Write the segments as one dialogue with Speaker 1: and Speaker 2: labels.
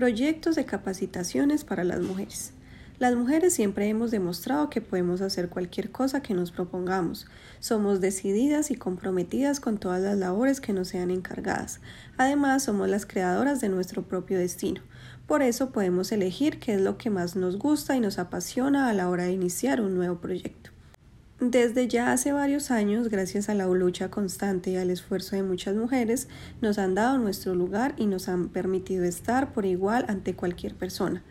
Speaker 1: Proyectos de capacitaciones para las mujeres. Las mujeres siempre hemos demostrado que podemos hacer cualquier cosa que nos propongamos. Somos decididas y comprometidas con todas las labores que nos sean encargadas. Además, somos las creadoras de nuestro propio destino. Por eso podemos elegir qué es lo que más nos gusta y nos apasiona a la hora de iniciar un nuevo proyecto. Desde ya hace varios años, gracias a la lucha constante y al esfuerzo de muchas mujeres, nos han dado nuestro lugar y nos han permitido estar por igual ante cualquier persona,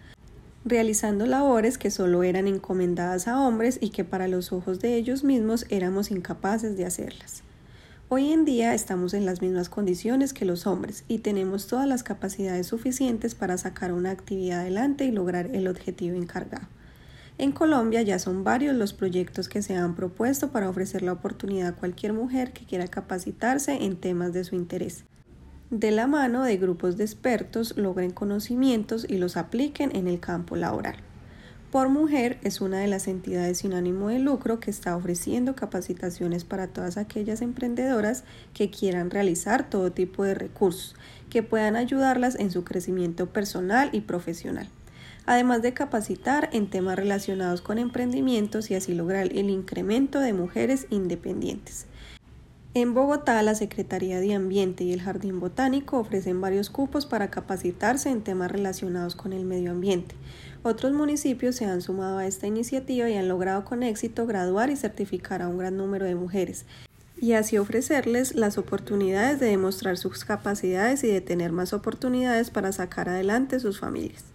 Speaker 1: realizando labores que solo eran encomendadas a hombres y que para los ojos de ellos mismos éramos incapaces de hacerlas. Hoy en día estamos en las mismas condiciones que los hombres y tenemos todas las capacidades suficientes para sacar una actividad adelante y lograr el objetivo encargado. En Colombia ya son varios los proyectos que se han propuesto para ofrecer la oportunidad a cualquier mujer que quiera capacitarse en temas de su interés. De la mano de grupos de expertos logren conocimientos y los apliquen en el campo laboral. Por Mujer es una de las entidades sin ánimo de lucro que está ofreciendo capacitaciones para todas aquellas emprendedoras que quieran realizar todo tipo de recursos que puedan ayudarlas en su crecimiento personal y profesional además de capacitar en temas relacionados con emprendimientos y así lograr el incremento de mujeres independientes. En Bogotá, la Secretaría de Ambiente y el Jardín Botánico ofrecen varios cupos para capacitarse en temas relacionados con el medio ambiente. Otros municipios se han sumado a esta iniciativa y han logrado con éxito graduar y certificar a un gran número de mujeres, y así ofrecerles las oportunidades de demostrar sus capacidades y de tener más oportunidades para sacar adelante sus familias.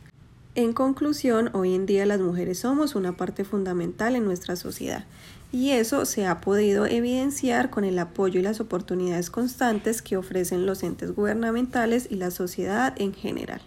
Speaker 1: En conclusión, hoy en día las mujeres somos una parte fundamental en nuestra sociedad y eso se ha podido evidenciar con el apoyo y las oportunidades constantes que ofrecen los entes gubernamentales y la sociedad en general.